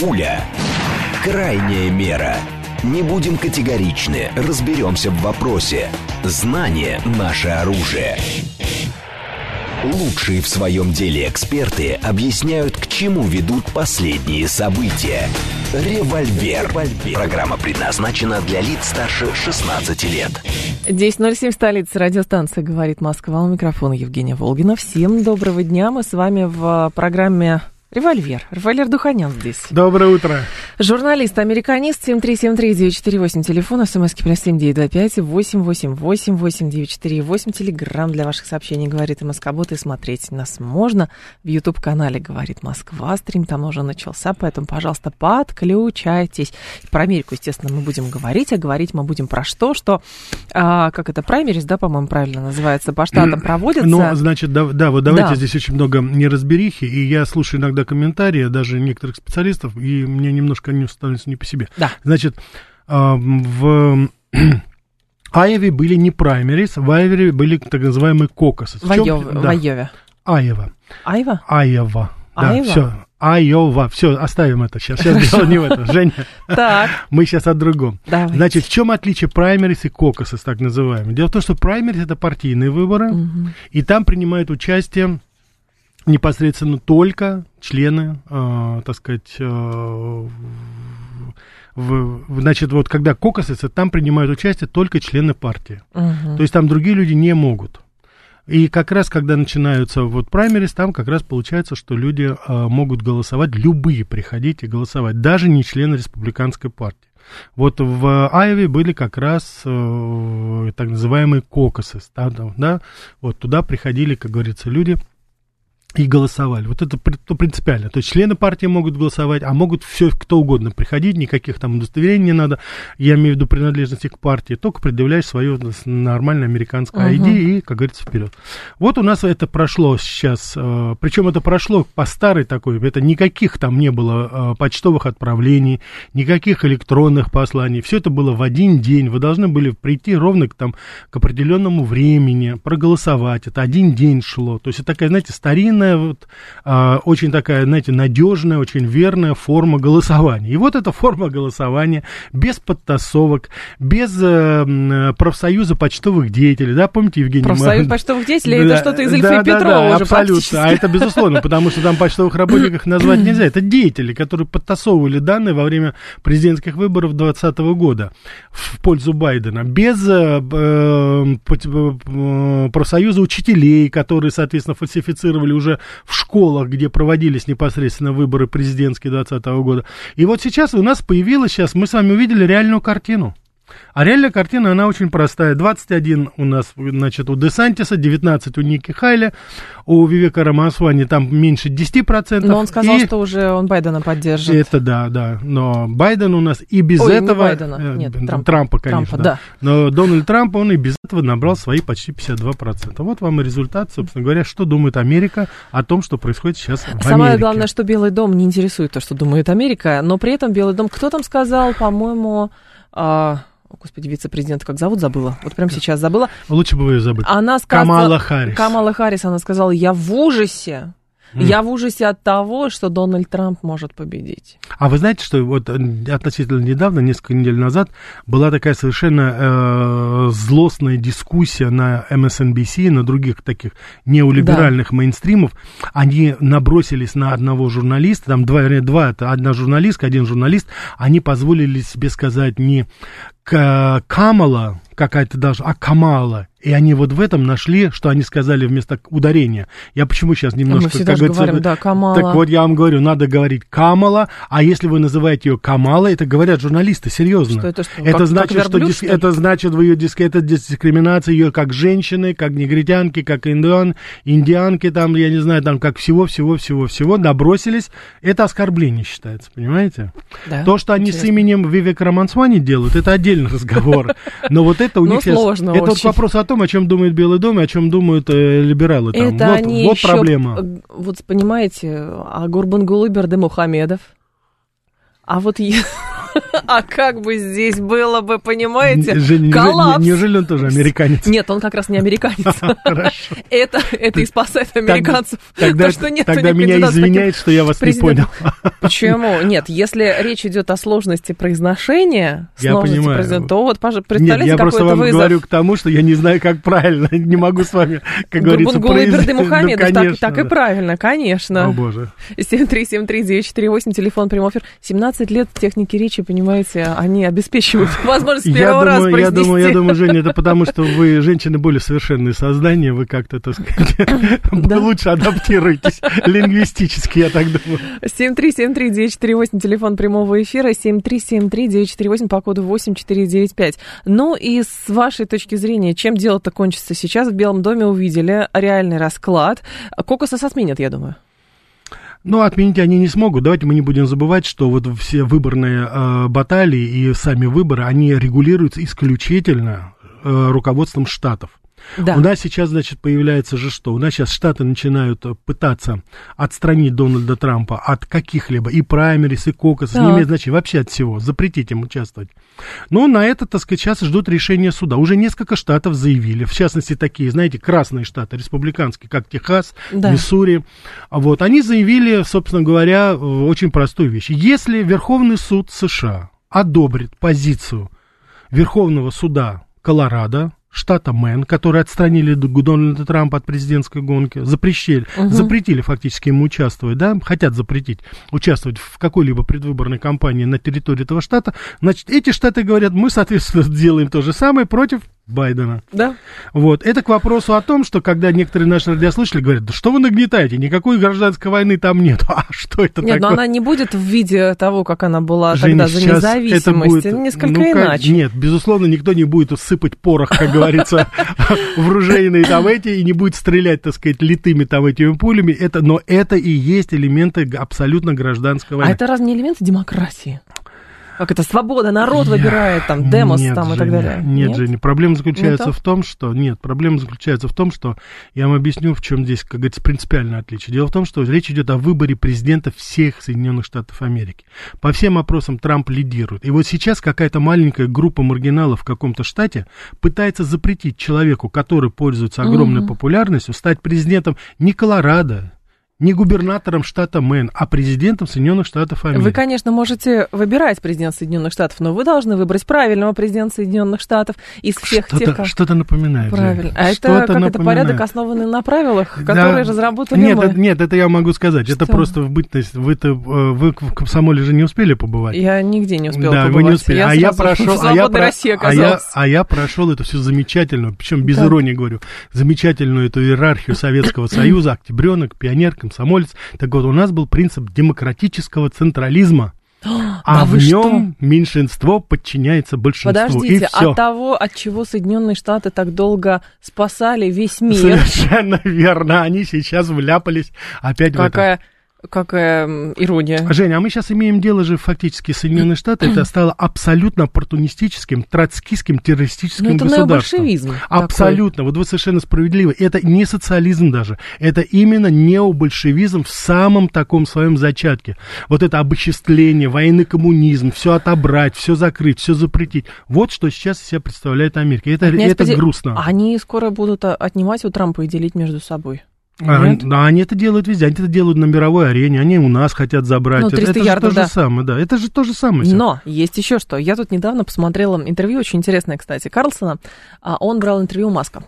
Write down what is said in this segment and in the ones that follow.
Пуля. Крайняя мера. Не будем категоричны, разберемся в вопросе. Знание – наше оружие. Лучшие в своем деле эксперты объясняют, к чему ведут последние события. Револьвер. Программа предназначена для лиц старше 16 лет. 10.07 столица радиостанция «Говорит Москва». У микрофона Евгения Волгина. Всем доброго дня. Мы с вами в программе Револьвер. Револьвер Духанян здесь. Доброе утро. Журналист, американист, 7373948, телефон, смски плюс 7925 888 8948, телеграмм для ваших сообщений, говорит МСК-бот, и смотреть нас можно в YouTube-канале «Говорит Москва», стрим там уже начался, поэтому, пожалуйста, подключайтесь. Про Америку, естественно, мы будем говорить, а говорить мы будем про что, что, а, как это, праймерис, да, по-моему, правильно называется, по штатам проводятся. Ну, значит, да, да вот давайте да. здесь очень много неразберихи, и я слушаю иногда иногда комментарии, даже некоторых специалистов, и мне немножко они становятся не по себе. Да. Значит, в Айове были не праймерис, в Айове были так называемые кокосы. В, Айов, да. в Айове. Айова. Айва? Айова. Да, Айва? все. Айова. Все, оставим это сейчас. Сейчас дело не в этом. Женя, так. мы сейчас о другом. Давайте. Значит, в чем отличие праймерис и кокосов, так называемые? Дело в том, что праймерис это партийные выборы, угу. и там принимают участие непосредственно только члены, э, так сказать, э, в, значит, вот когда кокосятся, там принимают участие только члены партии. Uh-huh. То есть там другие люди не могут. И как раз, когда начинаются вот праймерис, там как раз получается, что люди э, могут голосовать, любые приходить и голосовать, даже не члены республиканской партии. Вот в Айове были как раз э, так называемые кокосы, да, да, вот туда приходили, как говорится, люди, и голосовали. Вот это принципиально. То есть члены партии могут голосовать, а могут все кто угодно приходить, никаких там удостоверений не надо. Я имею в виду принадлежности к партии, только предъявляешь свое нормальное американское ID uh-huh. и, как говорится, вперед. Вот у нас это прошло сейчас, э, причем это прошло по старой такой, это никаких там не было э, почтовых отправлений, никаких электронных посланий. Все это было в один день. Вы должны были прийти ровно к, там, к определенному времени, проголосовать. Это один день шло. То есть это такая, знаете, старинная длинная, вот, а, очень такая, знаете, надежная, очень верная форма голосования. И вот эта форма голосования без подтасовок, без э, профсоюза почтовых деятелей, да, помните, Евгений? Профсоюз мы... почтовых деятелей, да, это что-то из Ильфа да, Петрова да, да, уже абсолютно, а это безусловно, потому что там почтовых работников назвать нельзя. Это деятели, которые подтасовывали данные во время президентских выборов 2020 года в пользу Байдена. Без э, э, э профсоюза учителей, которые, соответственно, фальсифицировали уже уже в школах, где проводились непосредственно выборы президентские 2020 года. И вот сейчас у нас появилась, сейчас мы с вами увидели реальную картину. А реальная картина, она очень простая. 21 у нас, значит, у Десантиса, 19 у Ники Хайля, у Вивека Рамасвани там меньше 10%. Но он сказал, и... что уже он Байдена поддержит. Это да, да. Но Байден у нас и без Ой, этого... Не Байдена, э, нет, Трампа. Трампа, конечно. Трампа, да. Но Дональд Трамп, он и без этого набрал свои почти 52%. Вот вам и результат, собственно говоря, что думает Америка о том, что происходит сейчас в Америке. Самое главное, что Белый дом не интересует то, что думает Америка, но при этом Белый дом, кто там сказал, по-моему... А о, господи, вице-президент, как зовут, забыла. Вот прямо сейчас забыла. Лучше бы ее забыть. Она сказала... Камала Харрис. Камала Харрис, она сказала, я в ужасе я в ужасе от того, что Дональд Трамп может победить. А вы знаете, что вот э, относительно недавно, несколько недель назад, была такая совершенно э, злостная дискуссия на MSNBC, на других таких неолиберальных да. мейнстримов. Они набросились на одного журналиста, там два, два, это одна журналистка, один журналист, они позволили себе сказать не Камала, какая-то даже, а Камала. И они вот в этом нашли, что они сказали вместо ударения. Я почему сейчас немножко... Мы всегда как говорится, говорим, да, Камала. Так вот, я вам говорю, надо говорить Камала, а если вы называете ее Камала, это говорят журналисты, серьезно. Что это что? Это как, значит, как верблюд, что, что это значит в ее диск, это дискриминация ее как женщины, как негритянки, как индиан, индианки, там, я не знаю, там, как всего-всего-всего-всего набросились. Это оскорбление считается, понимаете? Да, То, что они интересно. с именем Вивек Рамансвани делают, это отдельный разговор. Но вот это у ну, них... сложно Это вот вопрос о том, о чем думает Белый дом и о чем думают э, либералы. Там. Это вот они вот еще, проблема. Вот понимаете, а Гурбангулы Берде Мухамедов. А вот А как бы здесь было бы, понимаете, Женя, коллапс. Неужели он тоже американец? Нет, он как раз не американец. Хорошо. Это, это и спасает американцев. Тогда, То, что нет тогда меня извиняет, что я вас не понял. Почему? Нет, если речь идет о сложности произношения, Я сложности понимаю. произношения, то вот, пожалуйста, Нет, представляете, я просто вам вызов. говорю к тому, что я не знаю, как правильно. Не могу с вами, как говорится, и произнести. Бердымухамедов, Ну, так, конечно, так и да. правильно, О, конечно. боже. 7373948, телефон прямой эфир. 17 лет техники речи, понимаете, они обеспечивают возможность Я первого раза думаю, я произнести. думаю, я думаю, Женя, это потому, что вы женщины более совершенные создания, вы как-то, так сказать, лучше адаптируетесь лингвистически, я так думаю. 7373948, телефон прямого эфира, 7373948 по коду 8495. Ну и с вашей точки зрения, чем дело-то кончится сейчас? В Белом доме увидели реальный расклад. Кокосос отменят, я думаю. Ну, отменить они не смогут. Давайте мы не будем забывать, что вот все выборные э, баталии и сами выборы, они регулируются исключительно э, руководством штатов. Да. У нас сейчас, значит, появляется же что? У нас сейчас штаты начинают э, пытаться отстранить Дональда Трампа от каких-либо и праймерис, и кокосов, не Так. имеет значения, вообще от всего, запретить им участвовать. Но на это, так сказать, сейчас ждут решения суда. Уже несколько штатов заявили, в частности, такие, знаете, красные штаты, республиканские, как Техас, Да. Миссури. Вот, они заявили, собственно говоря, э, очень простую вещь. Если Верховный суд США одобрит позицию Верховного суда Колорадо, штата Мэн, которые отстранили Дональда Трампа от президентской гонки, запрещили, Мгм. запретили фактически ему участвовать, да, хотят запретить участвовать в какой-либо предвыборной кампании на территории этого штата, значит, эти штаты говорят, мы, соответственно, делаем то же самое против Байдена. Да? Вот, это к вопросу о том, что когда некоторые наши радиослушатели говорят, да что вы нагнетаете, никакой гражданской войны там нет. А что это Нет, но такое? она не будет в виде того, как она была Женя, тогда за независимость. это будет, Несколько ну, иначе. Нет, безусловно, никто не будет сыпать порох, как говорится, в ружейные там эти, и не будет стрелять, так сказать, литыми там этими пулями. Это, но это и есть элементы абсолютно гражданской А войны. это разве не элементы демократии? Как это свобода, народ выбирает там, демос Нет, там и так Женя, далее. Нет, Женя, проблема заключается Не в том, что... Нет, проблема заключается в том, что... Я вам объясню, в чем здесь, как говорится, принципиальное отличие. Дело в том, что речь идет о выборе президента всех Соединенных Штатов Америки. По всем опросам Трамп лидирует. И вот сейчас какая-то маленькая группа маргиналов в каком-то штате пытается запретить человеку, который пользуется огромной Мгм. популярностью, стать президентом не Колорадо, не губернатором штата Мэн, а президентом Соединенных Штатов Америки. Вы, конечно, можете выбирать президента Соединенных Штатов, но вы должны выбрать правильного президента Соединенных Штатов из всех что-то, тех, кого- что-то напоминает. Правильно. А это Что-то как это порядок, основанный на правилах, Да. которые разработали нет, мы. Это, нет, это я могу сказать. Это Что? просто в бытность. Вы-то, э, вы в комсомоле же не успели побывать. Я нигде не успела да, побывать. вы не успели. а я прошел, а я, про- России а я, а я прошел это все замечательно, причем без Так. иронии говорю, замечательную эту иерархию Советского Союза, октябренок, пионер, комсомолец. Так вот, у нас был принцип демократического централизма. А Да в нем меньшинство подчиняется большинству. Подождите, и все. от того, от чего Соединенные Штаты так долго спасали весь мир, Совершенно верно. Они сейчас вляпались опять в это. Какая, ирония. Женя, а мы сейчас имеем дело же фактически Соединенные Штаты, это стало абсолютно оппортунистическим, троцкистским, террористическим Ну, это государством. необольшевизм Абсолютно, вот вы совершенно справедливы. Это не социализм даже, это именно необольшевизм в самом таком своем зачатке. Вот это обобществление, военный коммунизм, все отобрать, все закрыть, все запретить. Вот что сейчас из себя представляет Америка. Это, это Поди- грустно. Они скоро будут а, отнимать у Трампа и делить между собой. А, Нет? да, они это делают везде, они это делают на мировой арене, они у нас хотят забрать. Ну, это 300 это же ярдов, то да. же самое, да. Это же то же самое. всё. Но есть еще что. Я тут недавно посмотрела интервью, очень интересное, кстати, Карлсона. А, Он брал интервью у Маска.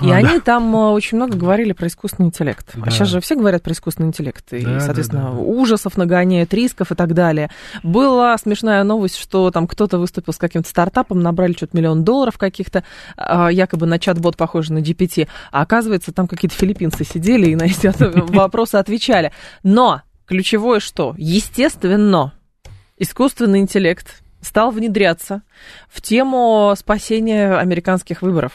И А, они там а, очень много говорили про искусственный интеллект. Да. А сейчас же все говорят про искусственный интеллект. И, Да, да, соответственно, да. ужасов нагоняют, рисков и так далее. Была смешная новость, что там кто-то выступил с каким-то стартапом, набрали что-то миллион долларов каких-то, а, якобы на чат-бот похожий на GPT. А оказывается, там какие-то филиппинцы сидели и на эти вопросы отвечали. Но ключевое что? Естественно, искусственный интеллект стал внедряться в тему спасения американских выборов.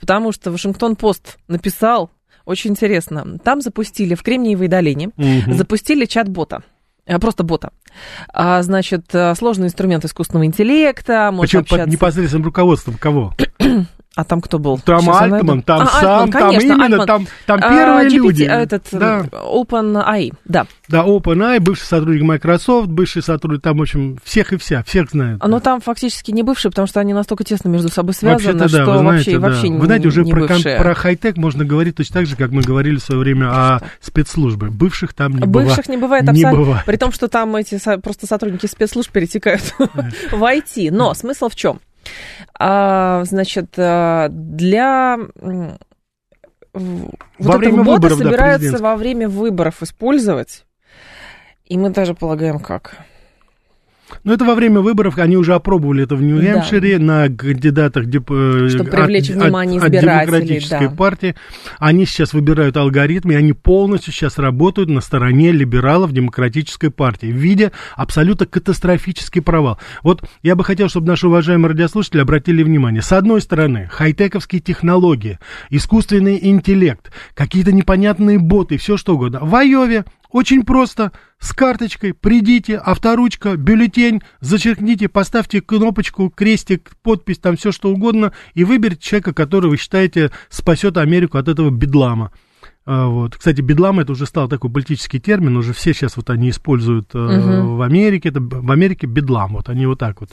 Потому что Вашингтон-Пост написал, очень интересно, там запустили в Кремниевой долине, Мгм. запустили чат-бота. э, Просто бота. А, значит, э, сложный инструмент искусственного интеллекта, Причем под общаться. непосредственным руководством кого? А там кто был? Там Сейчас я Альтман, там А, сам, Альтман, там конечно, именно, Альтман. там, там А, первые GPT, люди. этот, да. OpenAI, да. Да, OpenAI, бывший сотрудник Microsoft, бывший сотрудник, там, в общем, всех и вся, всех знают. Но там фактически не бывшие, потому что они настолько тесно между собой связаны, Вообще-то, что да, вы вообще, знаете, да. вообще Вы знаете, уже не про, бывшие. про хай-тек можно говорить точно так же, как мы говорили в свое время о спецслужбе. Бывших там не бывает. Бывших не бывает Не абсолютно. бывает. При том, что там эти просто сотрудники спецслужб перетекают в IT. Но смысл в чем? А, значит, а, для Во вот время этого выборов, да, собираются президентских. во время выборов использовать. И мы даже полагаем, как. Но это во время выборов, они уже опробовали это в Нью-Гэмпшире на кандидатах деп- э, Чтобы привлечь от, внимание от- от демократической да. партии. Они сейчас выбирают алгоритмы, и они полностью сейчас работают на стороне либералов демократической партии, видя абсолютно катастрофический провал. Вот я бы хотел, чтобы наши уважаемые радиослушатели обратили внимание. С одной стороны, хай-тековские технологии, искусственный интеллект, какие-то непонятные боты, все что угодно. В Айове очень просто. С карточкой придите, авторучка, бюллетень, зачеркните, поставьте кнопочку, крестик, подпись, там все что угодно, и выберите человека, который вы считаете спасет Америку от этого бедлама. А, Вот. Кстати, бедлам это уже стал такой политический термин, уже все сейчас вот они используют э, Мгм. в Америке, это, в Америке бедлам, вот они вот так вот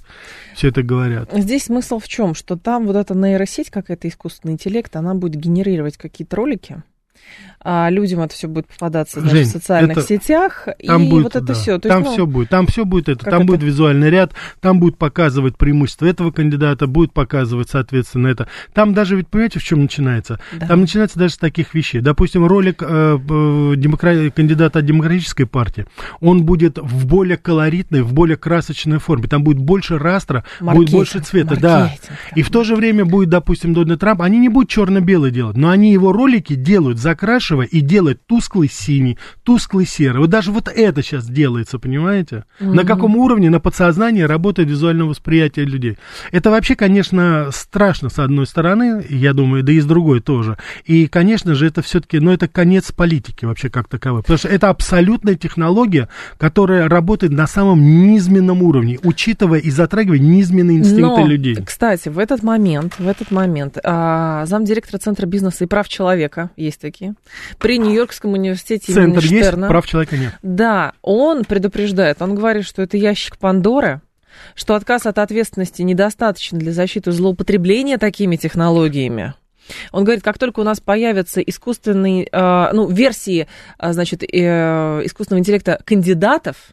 все это говорят. Здесь смысл в чем? Что там вот эта нейросеть, какая-то искусственный интеллект, она будет генерировать какие-то ролики, а людям это все будет попадаться значит, Жень, в социальных это- сетях, Там и будет, вот это да, все. там все будет, там все будет это, там это? будет визуальный ряд, там будет показывать преимущество этого кандидата, будет показывать, соответственно, это. Там даже, ведь понимаете, в чем начинается? Да. Там начинается даже с таких вещей. Допустим, ролик э, э, демокра- кандидата от демократической партии, он будет в более колоритной, в более красочной форме. Там будет больше растра, будет Маркетинг, больше цвета, да. И в то же время будет, допустим, Дональд Трамп, они не будут черно-белый делать, но они его ролики делают, закрашивая и делают тусклый синий, тусклый серый. Вот даже вот это сейчас делается, понимаете? На каком уровне на подсознании работает визуальное восприятие людей. Это вообще, конечно, страшно с одной стороны, я думаю, да и с другой тоже. И, конечно же, это все-таки, ну, это конец политики вообще как таковой. Потому что это абсолютная технология, которая работает на самом низменном уровне, учитывая и затрагивая низменные инстинкты Но, людей. Кстати, в этот момент, в этот момент а, замдиректора Центра бизнеса и прав человека, есть такие, при Нью-Йоркском университете имени Центр есть, Штерна. прав человека нет. Да, он предупреждает, он говорит, что это ящик Пандоры, что отказ от ответственности недостаточен для защиты злоупотребления такими технологиями. Он говорит, как только у нас появятся искусственные, э, ну, версии, э, значит, э, искусственного интеллекта кандидатов,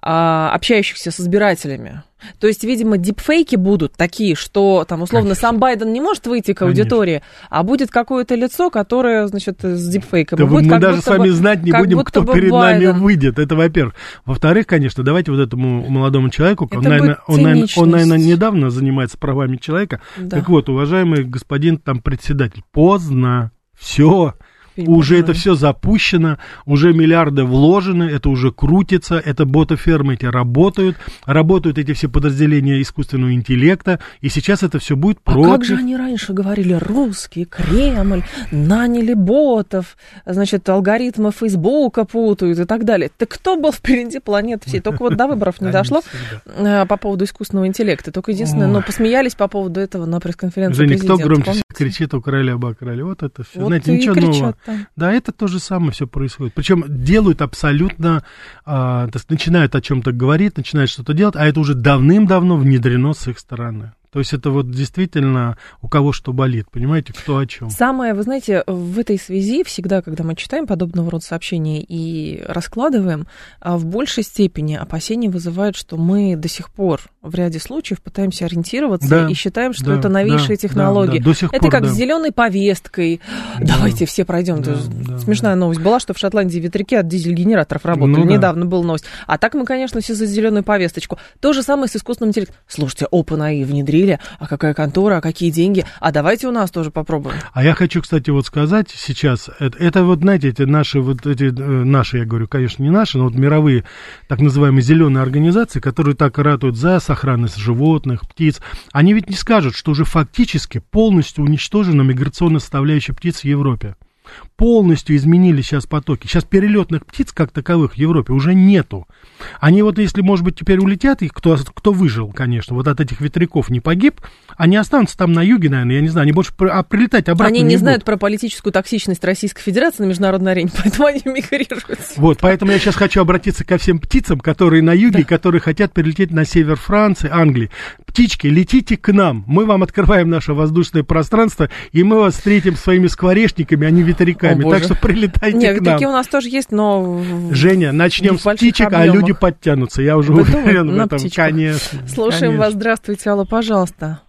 общающихся с избирателями, то есть, видимо, дипфейки будут такие, что там, условно, Конечно. сам Байден не может выйти к Конечно. аудитории, а будет какое-то лицо, которое, значит, с дипфейком. Да будет мы даже с будто бы- вами знать не будем, кто перед Байден. нами выйдет. Это во-первых. Во-вторых, конечно, давайте вот этому молодому человеку, он, наверное, он, наверное, он, наверное, недавно занимается правами человека. Да. Так вот, уважаемый господин там председатель, поздно, все. Не Уже понимаю. это все запущено, уже миллиарды вложены, это уже крутится, это ботофермы эти работают, работают эти все подразделения искусственного интеллекта, и сейчас это все будет А против. как же они раньше говорили, русские, Кремль, наняли ботов, значит, алгоритмы Фейсбука путают и так далее. Так кто был впереди планеты всей? Только вот до выборов не дошло э, по поводу искусственного интеллекта. Только единственное, Ой. ну, посмеялись по поводу этого на пресс-конференции Женя, кто громче кричит у короля об короле? Вот это все. Вот Знаете, ничего кричат нового. Да, это то же самое все происходит. Причем делают абсолютно, а, начинают о чем-то говорить, начинают что-то делать, а это уже давным-давно внедрено с их стороны. То есть это вот действительно у кого что болит, понимаете, кто о чем. Самое, вы знаете, в этой связи всегда, когда мы читаем подобного рода сообщения и раскладываем, а, в большей степени опасения вызывают, что мы до сих пор в ряде случаев пытаемся ориентироваться Да, и считаем, что да, это новейшие да, технологии. да, да, до сих это пор, как да. с зеленой повесткой. Да. Давайте все пройдем. Да, да, Смешная новость была, что в Шотландии ветряки от дизель-генераторов работали. Ну да. Недавно была новость. А так мы, конечно, все за зеленую повесточку. То же самое с искусственным интеллектом. Слушайте, OpenAI внедрили, а какая контора, а какие деньги? А давайте у нас тоже попробуем. А я хочу, кстати, вот сказать сейчас, это, это вот, знаете, эти наши, вот эти, э, наши, я говорю, конечно, не наши, но вот мировые так называемые зеленые организации, которые так ратуют за сохранность животных, птиц, они ведь не скажут, что уже фактически полностью уничтожена миграционная составляющая птиц в Европе. Полностью изменили сейчас потоки. Сейчас перелетных птиц как таковых в Европе уже нету. Они вот, если, может быть, теперь улетят, их кто, кто выжил, конечно, вот от этих ветряков не погиб, они останутся там на юге, наверное, я не знаю, они больше а прилетать обратно Они не, не знают будут. про политическую токсичность Российской Федерации на международной арене, поэтому они мигрируют. Вот, поэтому я сейчас хочу обратиться ко всем птицам, которые на юге, да. которые хотят перелететь на север Франции, Англии. Птички, летите к нам, мы вам открываем наше воздушное пространство, и мы вас встретим своими скворечниками, а не ветряками. О, так что прилетайте Нет, к нам. ветряки у нас тоже есть, но... Женя, начнем с птичек, объемах. а люди подтянутся. Я уже Вы уверен в этом, птичках. конечно. Слушаем конечно. вас. Здравствуйте, Алла, пожалуйста.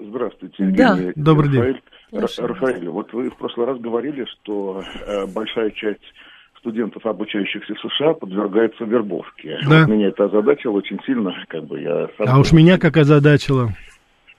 Здравствуйте, Да. Евгений. Добрый день. Рафаэль. Вот вы в прошлый раз говорили, что э, большая часть студентов, обучающихся в США, подвергается вербовке. Да. Вот меня это озадачило очень сильно, как бы я сам... А уж меня как озадачило.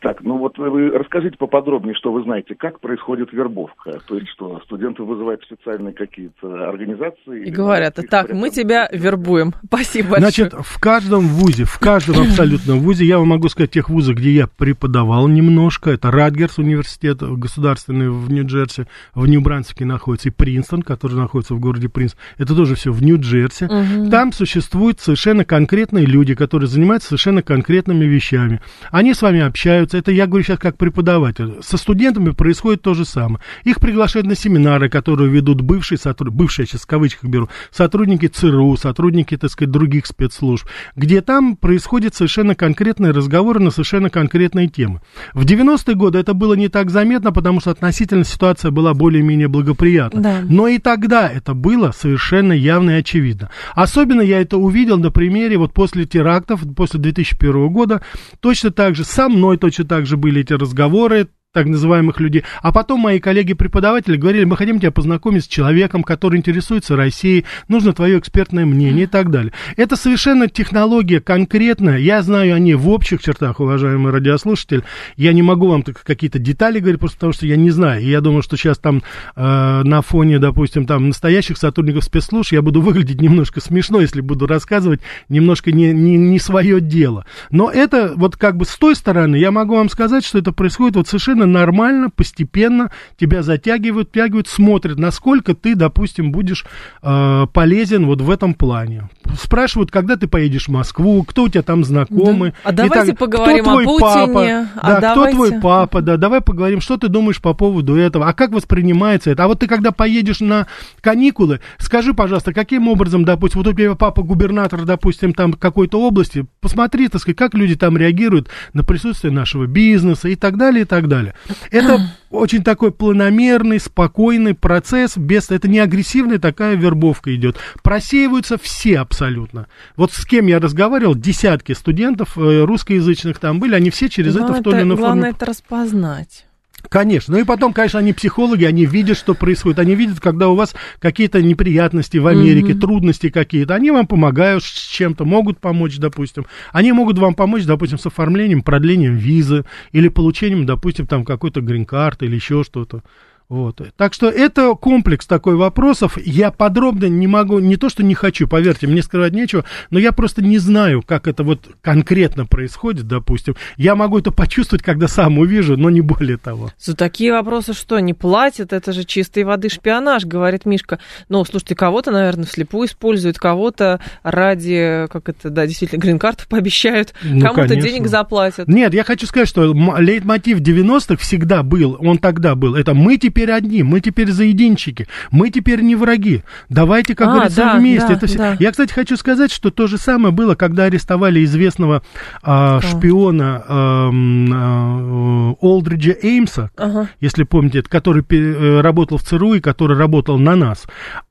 Так, ну вот вы расскажите поподробнее, что вы знаете, как происходит вербовка. То есть что, студенты вызывают специальные какие-то организации? И говорят, так, мы тебя вербуем. Спасибо большое. Значит, в каждом вузе, в каждом абсолютном вузе, я вам могу сказать, тех вузах, где я преподавал немножко, это Радгерс университет государственный в Нью-Джерси, в Нью-Брансвике находится, и Принстон, который находится в городе Принстон, это тоже все в Нью-Джерси. Мгм. Там существуют совершенно конкретные люди, которые занимаются совершенно конкретными вещами. Они с вами общаются, это я говорю сейчас как преподаватель. Со студентами происходит то же самое. Их приглашают на семинары, которые ведут бывшие сотрудники, бывшие, я сейчас в кавычках беру, сотрудники ЦРУ, сотрудники, так сказать, других спецслужб, где там происходят совершенно конкретные разговоры на совершенно конкретные темы. В 90-е годы это было не так заметно, потому что относительно ситуация была более-менее благоприятна. Да. Но и тогда это было совершенно явно и очевидно. Особенно я это увидел на примере вот после терактов, после 2001 года, точно так же, со мной точно так же были эти разговоры, так называемых людей. А потом мои коллеги-преподаватели говорили, мы хотим тебя познакомить с человеком, который интересуется Россией, нужно твое экспертное мнение и так далее. Это совершенно технология конкретная. Я знаю о ней в общих чертах, уважаемый радиослушатель. Я не могу вам какие-то детали говорить, просто потому что я не знаю. И я думаю, что сейчас там э, на фоне, допустим, там настоящих сотрудников спецслужб я буду выглядеть немножко смешно, если буду рассказывать немножко не, не, не свое дело. Но это вот как бы с той стороны я могу вам сказать, что это происходит вот совершенно нормально, постепенно тебя затягивают, тягивают, смотрят, насколько ты, допустим, будешь э, полезен вот в этом плане. Спрашивают, когда ты поедешь в Москву, кто у тебя там знакомый. Да. А давайте так, поговорим кто твой о Путине, Папа, а да, кто давайте- твой папа, да, давай поговорим, что ты думаешь по поводу этого, а как воспринимается это. А вот ты когда поедешь на каникулы, скажи, пожалуйста, каким образом, допустим, вот у тебя папа губернатор, допустим, там какой-то области, посмотри, так сказать, как люди там реагируют на присутствие нашего бизнеса и так далее, и так далее. Это очень такой планомерный, спокойный процесс, без, это не агрессивная такая вербовка идет. Просеиваются все абсолютно. Вот с кем я разговаривал, десятки студентов э, русскоязычных там были, они все через это в той или иной форме главное это распознать. Конечно. Ну и потом, конечно, они психологи, они видят, что происходит. Они видят, когда у вас какие-то неприятности в Америке, Мгм. трудности какие-то. Они вам помогают с чем-то, могут помочь, допустим. Они могут вам помочь, допустим, с оформлением, продлением визы или получением, допустим, там какой-то грин-карты или еще что-то. Вот. Так что это комплекс такой вопросов. Я подробно не могу, не то что не хочу, поверьте, мне скрывать нечего, но я просто не знаю, как это вот конкретно происходит, допустим. Я могу это почувствовать, когда сам увижу, но не более того. За такие вопросы что, не платят? Это же чистой воды шпионаж, говорит Мишка. Ну, слушайте, кого-то, наверное, вслепую используют, кого-то ради, как это, да, действительно, грин-карту пообещают, Ну, кому-то конечно. денег заплатят. Нет, я хочу сказать, что лейтмотив 90-х всегда был, он тогда был. Это мы теперь одни, мы теперь заединчики, мы теперь не враги. Давайте, как А, говорится, да, вместе. да, Это все- да. Я, кстати, хочу сказать, что то же самое было, когда арестовали известного а, шпиона ам, а, Олдриджа Эймса, Ага. если помните, который э, работал в ЦРУ и который работал на нас.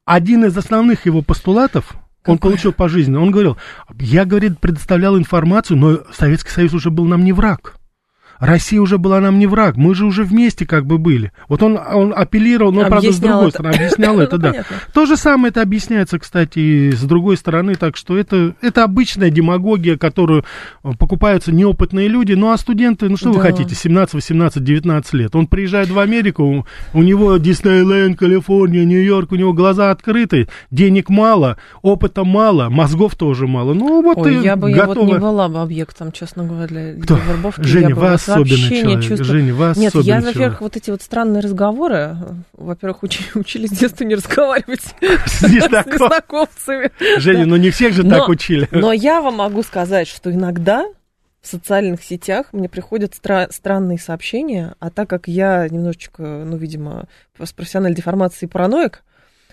Один из основных его постулатов, он Какой? получил пожизненно, он говорил, я, говорит, предоставлял информацию, но Советский Союз уже был нам не враг. Россия уже была нам не враг, мы же уже вместе как бы были. Вот он, он апеллировал, но, правда, с другой это. стороны, объяснял Ну, это, да. понятно. То же самое это объясняется, кстати, и с другой стороны, так что это, это обычная демагогия, которую э, покупаются неопытные люди. Ну, а студенты, ну, что вы Да. хотите, 17, 18, 19 лет. Он приезжает в Америку, у, него Диснейленд, Калифорния, Нью-Йорк, у него глаза открыты, денег мало, опыта мало, мозгов тоже мало. Ну, вот Ой, я бы я вот не была бы объектом, честно говоря, для, Кто? для вербовки. Женя, я бы вас, особенный человек. Чувствую... Женя, вы Нет, я, во-первых, вот эти вот странные разговоры, во-первых, уч- учились с детства не разговаривать с незнакомцами. Женя, ну не всех же так учили. Но я вам могу сказать, что иногда в социальных сетях мне приходят стра- странные сообщения, а так как я немножечко, ну, видимо, с профессиональной деформацией параноик,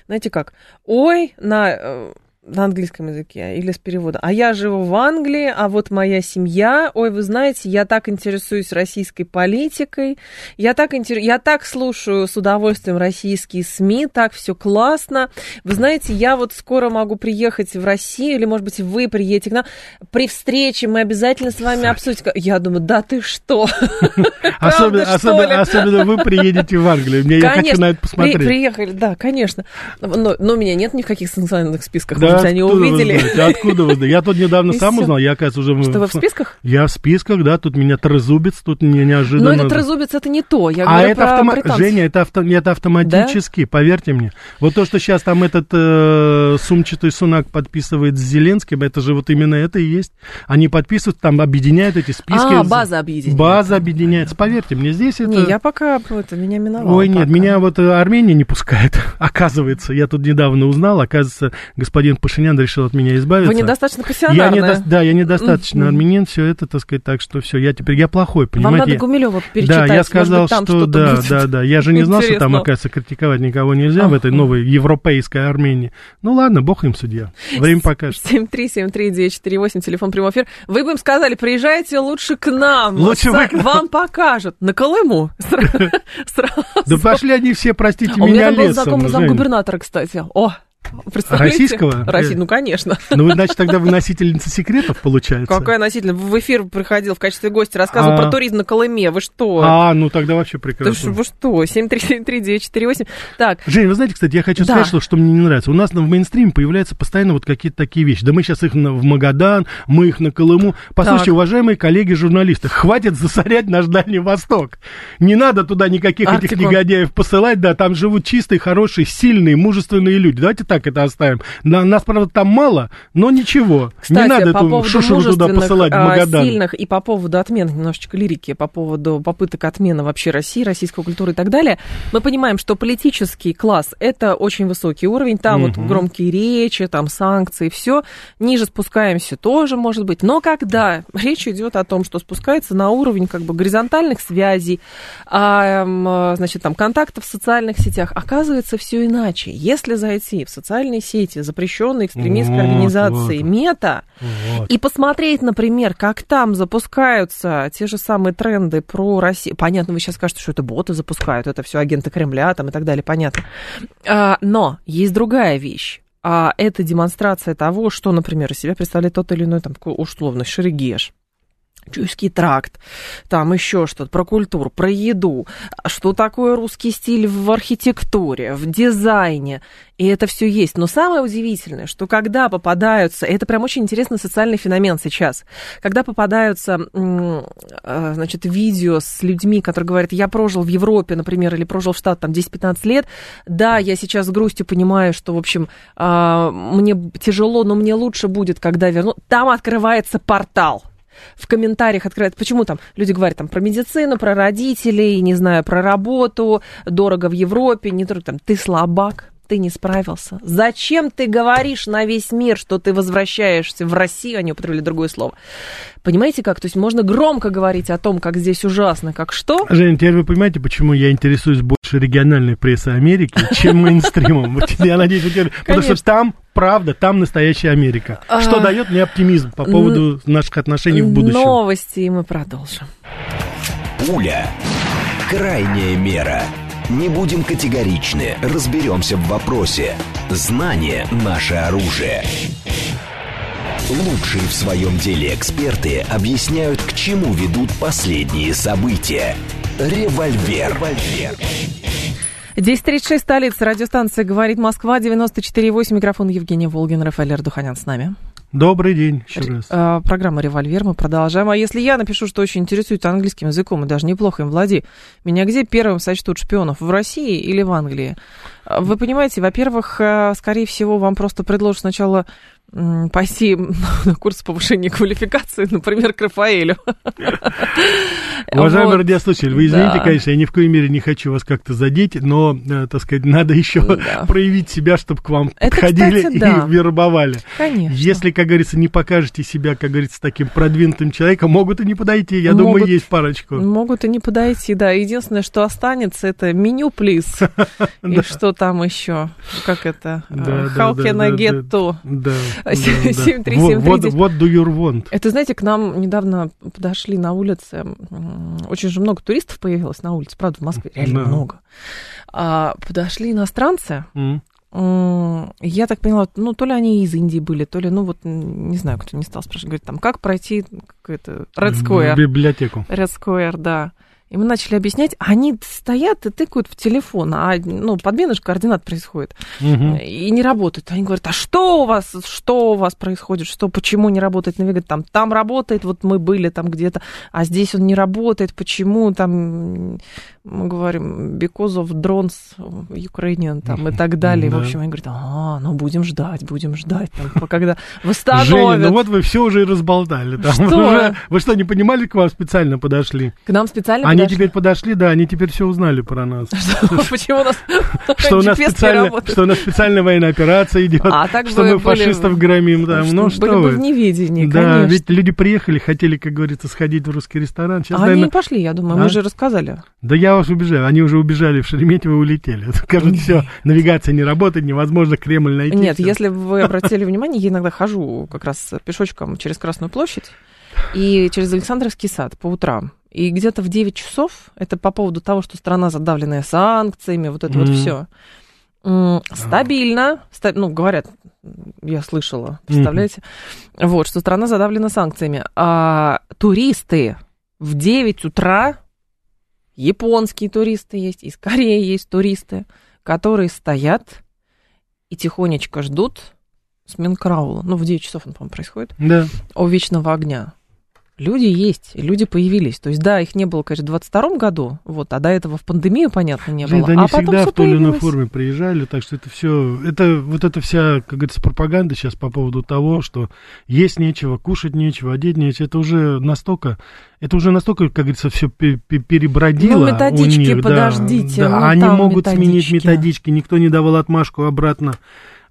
знаете как, ой, на э, на английском языке или с перевода. А я живу в Англии, а вот моя семья, ой, вы знаете, я так интересуюсь российской политикой, я так, интер... я так слушаю с удовольствием российские СМИ, так все классно. Вы знаете, я вот скоро могу приехать в Россию, или, может быть, вы приедете к нам. При встрече мы обязательно с вами обсудим. Я думаю, да ты что? Особенно, вы приедете в Англию. Мне, я хочу на это посмотреть. приехали, да, конечно. Но, меня нет никаких санкционных списках. Может, они увидели. Вы откуда вы знаете? Я тут недавно сам узнал, я, оказывается, уже... Что, вы в списках? Я в списках, да, тут меня трезубец, тут мне неожиданно... Но это трезубец, это не то, я а говорю это про автома... Женя, это, авто... это автоматически, поверьте мне. Вот то, что сейчас там этот э, сумчатый Сунак подписывает с Зеленским, это же вот именно это и есть. Они подписывают, там объединяют эти списки. А, база объединяется. База объединяется, поверьте мне, здесь это... Не, я пока, это меня миновало. Ой, нет, меня вот э, Армения не пускает, оказывается. Я тут недавно узнал, оказывается, господин Пашинян решил от меня избавиться. Вы недостаточно профессиональны. Я недо... Да, я недостаточно армянин, все это, так сказать, так что все, я теперь, я плохой, понимаете? Вам надо Гумилева перечитать, Да, я сказал, быть, что да, будет. да, да, я же не знал, что там, оказывается, критиковать никого нельзя в этой новой европейской Армении. Ну ладно, бог им судья, время покажет. 7373948, телефон прямой эфир. Вы бы им сказали, приезжайте лучше к нам. Лучше вы Вам покажут. На Колыму. Да пошли они все, простите меня, лесом. У меня был знакомый замгубернатора, кстати. О, Российского? Россий, ну, конечно. Ну, вы, значит, тогда вы носительница секретов, получается? Какая носительница? В эфир приходил в качестве гостя, рассказывал а... про туризм на Колыме. Вы что? А, ну тогда вообще прекрасно. Вы что? 7373948. Так. Жень, вы знаете, кстати, я хочу да. сказать, что, что мне не нравится. У нас в мейнстриме появляются постоянно вот какие-то такие вещи. Да мы сейчас их в Магадан, мы их на Колыму. Послушайте, так. уважаемые коллеги-журналисты, хватит засорять наш Дальний Восток. Не надо туда никаких Арктику. этих негодяев посылать, да, там живут чистые, хорошие, сильные, мужественные люди. Давайте так это оставим. На, нас, правда, там мало, но ничего. Кстати, не надо по эту шушеру туда посылать в а, Магадан. сильных и по поводу отмены, немножечко лирики, по поводу попыток отмены вообще России, российской культуры и так далее, мы понимаем, что политический класс – это очень высокий уровень, там угу. вот громкие речи, там санкции, все. Ниже спускаемся тоже, может быть. Но когда речь идет о том, что спускается на уровень как бы горизонтальных связей, а, значит, там контактов в социальных сетях, оказывается все иначе. Если зайти в социальные сети, запрещенной экстремистской вот, организации вот. МЕТА, вот. и посмотреть, например, как там запускаются те же самые тренды про Россию. Понятно, вы сейчас скажете, что это боты запускают, это все агенты Кремля там и так далее, понятно. А, но есть другая вещь. А это демонстрация того, что, например, из себя представляет тот или иной, там, условно, Шерегеш, Чуйский тракт, там еще что-то про культуру, про еду, что такое русский стиль в архитектуре, в дизайне, и это все есть. Но самое удивительное, что когда попадаются, это прям очень интересный социальный феномен сейчас, когда попадаются, а, значит, видео с людьми, которые говорят, я прожил в Европе, например, или прожил в Штат там 10-15 лет, да, я сейчас с грустью понимаю, что, в общем, а, мне тяжело, но мне лучше будет, когда верну. Там открывается портал в комментариях открывают, почему там люди говорят там про медицину, про родителей, не знаю, про работу, дорого в Европе, не только там, ты слабак, ты не справился? Зачем ты говоришь на весь мир, что ты возвращаешься в Россию, они употребили другое слово? Понимаете как? То есть можно громко говорить о том, как здесь ужасно, как что. Женя, теперь вы понимаете, почему я интересуюсь больше региональной прессой Америки, чем мейнстримом? Я надеюсь, потому что там правда, там настоящая Америка. Что а. дает мне оптимизм по поводу наших отношений в будущем. Новости, и мы продолжим. Пуля. Крайняя мера. Не будем категоричны, разберемся в вопросе. Знание – наше оружие. Лучшие в своем деле эксперты объясняют, к чему ведут последние события. Револьвер. Револьвер. 10.36, столица, радиостанция «Говорит Москва», 94.8, микрофон Евгения Волгин, Рафаэль Ардуханян с нами. Добрый день еще раз. А, программа «Револьвер», мы продолжаем. А если я напишу, что очень интересуется английским языком и даже неплохо им владею, меня где первым сочтут шпионов, в России или в Англии? А, вы понимаете, во-первых, а, скорее всего, вам просто предложат сначала пойти на курс повышения квалификации, например, к Рафаэлю. Уважаемый вот. радиослушатель, вы извините, да. конечно, я ни в коей мере не хочу вас как-то задеть, но, э, так сказать, надо еще да. проявить себя, чтобы к вам Это, подходили кстати, да. и вербовали. Конечно. Если, как говорится, не покажете себя, как говорится, таким продвинутым человеком, могут и не подойти. Я могут, думаю, есть парочку. Могут и не подойти, да. Единственное, что останется, это меню, плиз. И что там еще? Как это? How can I get to? Да. 73739. What do you want? Это, знаете, к нам недавно подошли на улице, очень же много туристов появилось на улице, правда, в Москве реально много. А, подошли иностранцы, я так поняла, ну, то ли они из Индии были, то ли, ну, вот, не знаю, кто не стал спрашивать, говорит, там, как пройти какой-то Red Square. Библиотеку. Red Square, да. И мы начали объяснять, они стоят и тыкают в телефон, а ну, подмена же координат происходит. Угу. И не работает. Они говорят, а что у вас, что у вас происходит, что, почему не работает навигатор? Там, там работает, вот мы были там где-то, а здесь он не работает, почему там, мы говорим, because of drones Ukrainian там и так далее. Да. В общем, они говорят, а, ну будем ждать, будем ждать, там, когда восстановят. Женя, ну вот вы все уже разболтали. Там. Что? Вы, уже, вы что, не понимали, к вам специально подошли? К нам специально они подошли. теперь подошли, да, они теперь все узнали про нас. Почему у нас что у нас специально, Что у нас специальная военная операция идет, а что мы фашистов громим. Там. Ну что вы. в неведении, Да, ведь люди приехали, хотели, как говорится, сходить в русский ресторан. А они пошли, я думаю, мы а? же рассказали. Да я вас убежаю, они уже убежали в Шереметьево и улетели. Скажут, все, навигация не работает, невозможно Кремль найти. Нет, если вы обратили внимание, я иногда хожу как раз пешочком через Красную площадь и через Александровский сад по утрам. И где-то в 9 часов, это по поводу того, что страна задавленная санкциями, вот это mm. вот все. Стабильно, ста, ну, говорят, я слышала, представляете, mm-hmm. вот, что страна задавлена санкциями. А туристы в 9 утра, японские туристы есть, из Кореи есть туристы, которые стоят и тихонечко ждут смен караула. Ну, в 9 часов он, по-моему, происходит. Да. У вечного огня. Люди есть, люди появились. То есть, да, их не было, конечно, в 22 году, вот, а до этого в пандемию, понятно, не Жень, было. Да, они а всегда в той или иной форме приезжали, так что это все, это вот эта вся, как говорится, пропаганда сейчас по поводу того, что есть нечего, кушать нечего, одеть нечего, это уже настолько, это уже настолько, как говорится, все перебродило ну, методички, у них. подождите. Да, да. Ну, они могут методички. сменить методички, никто не давал отмашку обратно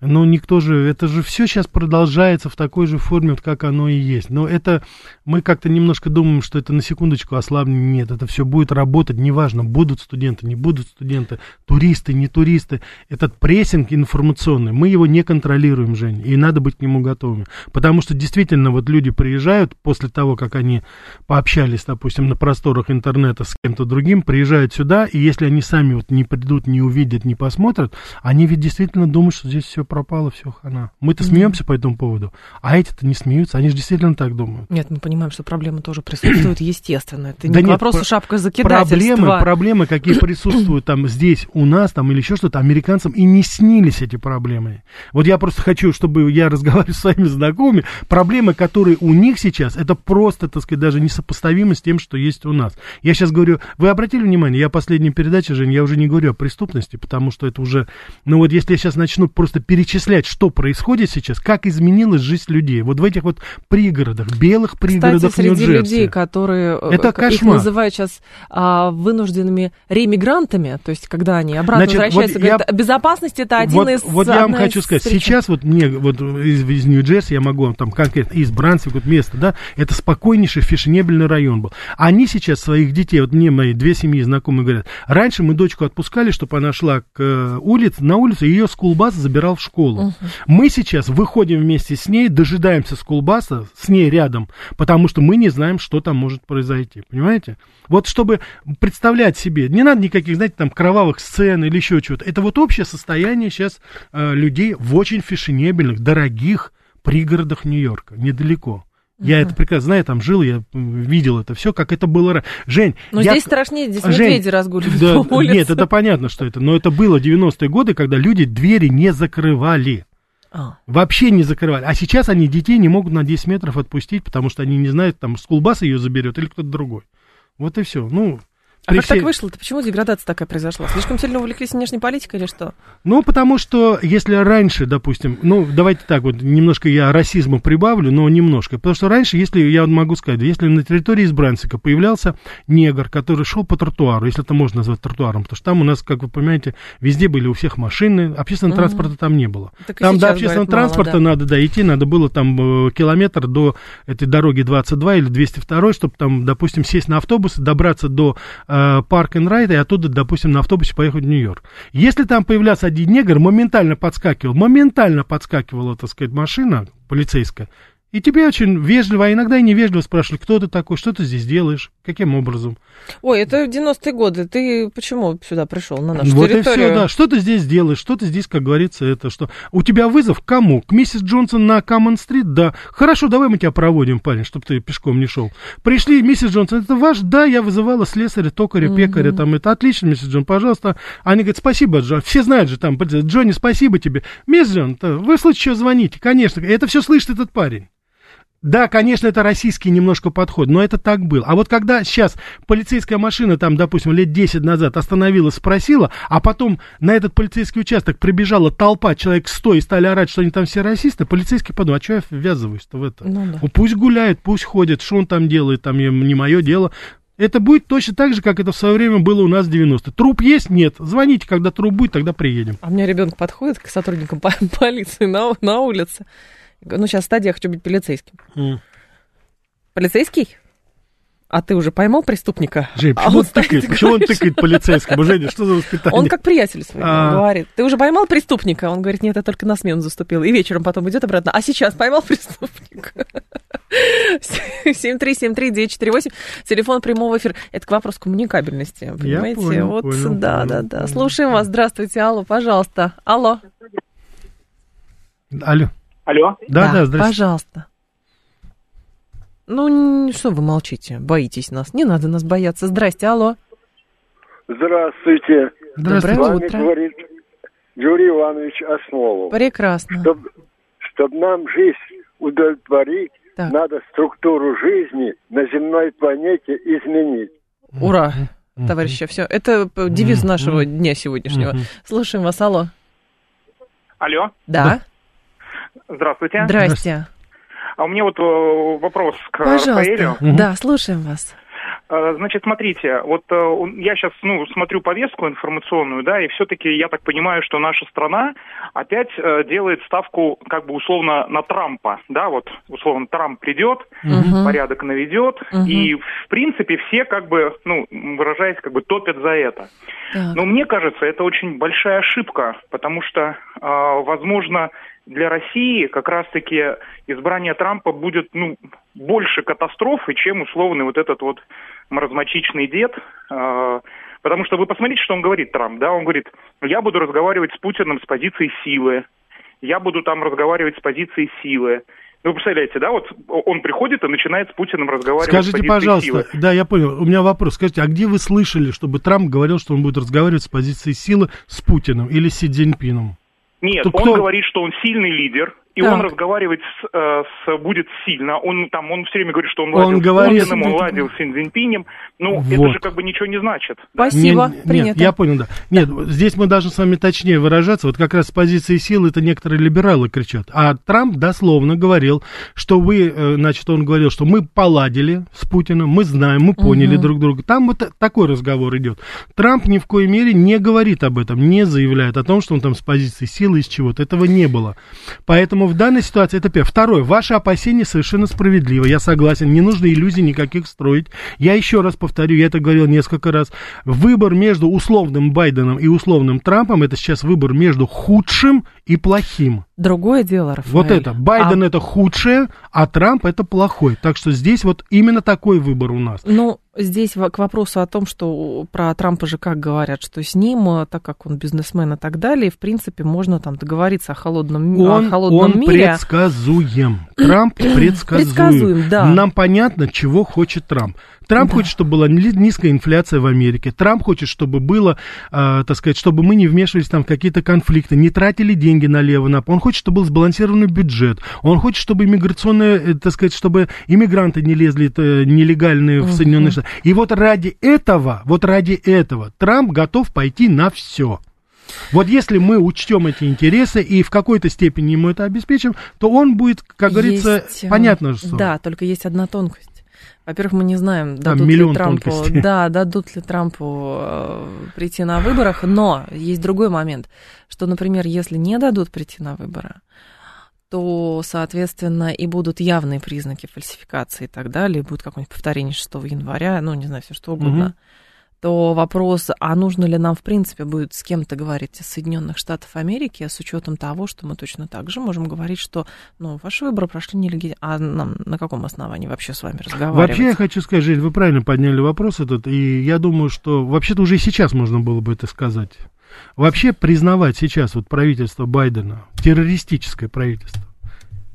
но никто же, это же все сейчас продолжается в такой же форме, вот как оно и есть. Но это мы как-то немножко думаем, что это на секундочку ослаблено. Нет, это все будет работать, неважно, будут студенты, не будут студенты, туристы, не туристы. Этот прессинг информационный, мы его не контролируем, Жень, и надо быть к нему готовыми. Потому что действительно вот люди приезжают после того, как они пообщались, допустим, на просторах интернета с кем-то другим, приезжают сюда, и если они сами вот не придут, не увидят, не посмотрят, они ведь действительно думают, что здесь все пропало, все хана. Мы-то смеемся по этому поводу, а эти-то не смеются, они же действительно так думают. Нет, мы понимаем, что проблемы тоже присутствуют, естественно. Это не да к вопросу шапка закидательства. Проблемы, проблемы, какие присутствуют там здесь, у нас, там, или еще что-то, американцам и не снились эти проблемы. Вот я просто хочу, чтобы я разговаривал с своими знакомыми, проблемы, которые у них сейчас, это просто, так сказать, даже несопоставимо с тем, что есть у нас. Я сейчас говорю, вы обратили внимание, я последняя передача, Жень, я уже не говорю о преступности, потому что это уже, ну вот если я сейчас начну просто перед перечислять, что происходит сейчас, как изменилась жизнь людей. Вот в этих вот пригородах, белых пригородах Кстати, среди людей, которые э, Это кошмар. их называют сейчас а, вынужденными ремигрантами, то есть когда они обратно Значит, возвращаются, вот говорят, я, безопасность это один вот, из... Вот я вам хочу сказать, встречи. сейчас вот мне вот из, из Нью-Джерси, я могу вам там конкретно, из Брансвик, вот место, да, это спокойнейший фешенебельный район был. Они сейчас своих детей, вот мне мои две семьи знакомые говорят, раньше мы дочку отпускали, чтобы она шла к э, улице, на улицу, ее скулбас забирал в школу. Угу. Мы сейчас выходим вместе с ней, дожидаемся скулбаса, с ней рядом, потому что мы не знаем, что там может произойти. Понимаете? Вот чтобы представлять себе, не надо никаких, знаете, там кровавых сцен или еще чего-то. Это вот общее состояние сейчас э, людей в очень фешенебельных, дорогих пригородах Нью-Йорка, недалеко. Я это прекрасно знаю, там жил, я видел это все, как это было. Жень, но я... здесь страшнее, здесь Жень, медведи разгуливают да, по улице. Нет, это понятно, что это, но это было 90-е годы, когда люди двери не закрывали. А. Вообще не закрывали. А сейчас они детей не могут на 10 метров отпустить, потому что они не знают, там, скулбас ее заберет или кто-то другой. Вот и все. Ну, А как всей... так вышло-то? Почему деградация такая произошла? Слишком сильно увлеклись внешней политикой или что? Ну, потому что если раньше, допустим, ну, давайте так вот, немножко я расизма прибавлю, но немножко. Потому что раньше, если, я могу сказать, если на территории избранцика появлялся негр, который шел по тротуару, если это можно назвать тротуаром, потому что там у нас, как вы понимаете, везде были у всех машины, общественного угу. транспорта там не было. Так там до общественного говорят, транспорта мало, да. надо дойти, надо было там э, километр до этой дороги 22 или 202, чтобы там, допустим, сесть на автобус, добраться до э, парк н райда и оттуда, допустим, на автобусе поехать в Нью-Йорк. Если там появлялся один негр, моментально подскакивал, моментально подскакивала, так сказать, машина полицейская, и тебе очень вежливо, а иногда и невежливо спрашивали, кто ты такой, что ты здесь делаешь, каким образом. Ой, это 90-е годы, ты почему сюда пришел на нашу вот территорию? и все, да, что ты здесь делаешь, что ты здесь, как говорится, это что. У тебя вызов к кому? К миссис Джонсон на Каммон-стрит? Да. Хорошо, давай мы тебя проводим, парень, чтобы ты пешком не шел. Пришли, миссис Джонсон, это ваш? Да, я вызывала слесаря, токаря, пекаря, там, это отлично, миссис Джон, пожалуйста. Они говорят, спасибо, Джон, все знают же там, Джонни, спасибо тебе. Мисс Джон, вы в случае чего звоните, конечно, это все слышит этот парень. Да, конечно, это российский немножко подход, но это так было. А вот когда сейчас полицейская машина, там, допустим, лет 10 назад остановилась, спросила, а потом на этот полицейский участок прибежала толпа, человек 100, и стали орать, что они там все расисты, полицейский подумал, а что я ввязываюсь-то в это? Ну, да. ну, пусть гуляет, пусть ходит, что он там делает, там не мое дело. Это будет точно так же, как это в свое время было у нас в 90-е. Труп есть? Нет. Звоните, когда труп будет, тогда приедем. А у меня ребенок подходит к сотрудникам полиции на, на улице. Ну, сейчас стадия хочу быть полицейским. Mm. Полицейский? А ты уже поймал преступника? Жень, почему а он тыкает? Почему он тыкает полицейскому? Женя, что за воспитание? Он как приятель свой а... говорит. Ты уже поймал преступника? Он говорит, нет, я только на смену заступил. И вечером потом идет обратно. А сейчас поймал преступника? 7373948, телефон прямого эфира. Это к вопросу коммуникабельности, понимаете? Я понял, вот, понял, да, понял, да, да. Слушаем вас. Здравствуйте, алло, пожалуйста. Алло. Алло. Алло. Да, да, да здравствуйте. Пожалуйста. Ну, что вы молчите? Боитесь нас? Не надо нас бояться. Здрасте, алло. Здравствуйте. Здравствуйте. Доброе утро. говорит Юрий Иванович Основов. Прекрасно. Чтобы чтоб нам жизнь удовлетворить, так. надо структуру жизни на земной планете изменить. Ура, товарищи, все. Это девиз нашего дня сегодняшнего. Слушаем вас, алло. Алло. Да. Здравствуйте. Здрасте. А у меня вот э, вопрос к Пожалуйста. Рафаэлю. Да, слушаем вас. Э, значит, смотрите, вот э, я сейчас, ну, смотрю повестку информационную, да, и все-таки я так понимаю, что наша страна опять делает ставку, как бы условно, на Трампа, да, вот условно Трамп придет, угу. порядок наведет, угу. и в принципе все как бы, ну, выражаясь, как бы топят за это. Так. Но мне кажется, это очень большая ошибка, потому что, возможно, для России как раз-таки избрание Трампа будет ну, больше катастрофы, чем условный вот этот вот маразматичный дед. А, потому что вы посмотрите, что он говорит, Трамп, да, он говорит, я буду разговаривать с Путиным с позиции силы, я буду там разговаривать с позиции силы. Вы представляете, да, вот он приходит и начинает с Путиным разговаривать Скажите, с позиции пожалуйста, силы. да, я понял, у меня вопрос. Скажите, а где вы слышали, чтобы Трамп говорил, что он будет разговаривать с позиции силы с Путиным или с Си Цзиньпином? Нет, то он кто... говорит, что он сильный лидер, и так. он разговаривать с, э, с, будет сильно. Он там, он все время говорит, что он, он ладил говорит... с Путиным, он ладил с Цзиньпинем. Ну, вот. это же как бы ничего не значит. Да? Спасибо, нет, принято. Нет, я понял, да. Нет, здесь мы должны с вами точнее выражаться. Вот как раз с позиции силы это некоторые либералы кричат. А Трамп дословно говорил, что вы, э, значит, он говорил, что мы поладили с Путиным, мы знаем, мы поняли угу. друг друга. Там вот такой разговор идет. Трамп ни в коей мере не говорит об этом, не заявляет о том, что он там с позиции силы из чего-то. Этого не было. Поэтому в данной ситуации это первое. Второе, ваши опасения совершенно справедливы, я согласен, не нужно иллюзий никаких строить. Я еще раз повторю, я это говорил несколько раз, выбор между условным Байденом и условным Трампом, это сейчас выбор между худшим и плохим. Другое дело, Рафаэль. Вот это, Байден а... это худшее, а Трамп это плохой. Так что здесь вот именно такой выбор у нас. Ну, здесь к вопросу о том, что про Трампа же как говорят, что с ним, э, так как он бизнесмен и так далее, в принципе, можно там договориться о холодном, он, о холодном он мире. Он предсказуем. Трамп предсказуем. Предсказуем, да. Нам понятно, чего хочет Трамп. Трамп да. хочет, чтобы была низкая инфляция в Америке. Трамп хочет, чтобы было, э, так сказать, чтобы мы не вмешивались там в какие-то конфликты, не тратили деньги налево, на. Он хочет, чтобы был сбалансированный бюджет. Он хочет, чтобы иммиграционные, э, так сказать, чтобы иммигранты не лезли э, нелегальные в Соединенные Штаты. И вот ради этого, вот ради этого Трамп готов пойти на все. Вот если мы учтем эти интересы и в какой-то степени ему это обеспечим, то он будет, как говорится, есть, понятно, что. Да, только есть одна тонкость. Во-первых, мы не знаем, дадут ли Трампу, да, дадут ли Трампу э, прийти на выборах, но есть другой момент, что, например, если не дадут прийти на выборы, то, соответственно, и будут явные признаки фальсификации и так далее, будет какое-нибудь повторение 6 января, ну, не знаю, все что угодно. Угу то вопрос, а нужно ли нам, в принципе, будет с кем-то говорить из Соединенных Штатов Америки, с учетом того, что мы точно так же можем говорить, что, ну, ваши выборы прошли нелегитимно, а нам на каком основании вообще с вами разговаривать? Вообще, я хочу сказать, вы правильно подняли вопрос этот, и я думаю, что вообще-то уже и сейчас можно было бы это сказать. Вообще признавать сейчас вот правительство Байдена, террористическое правительство,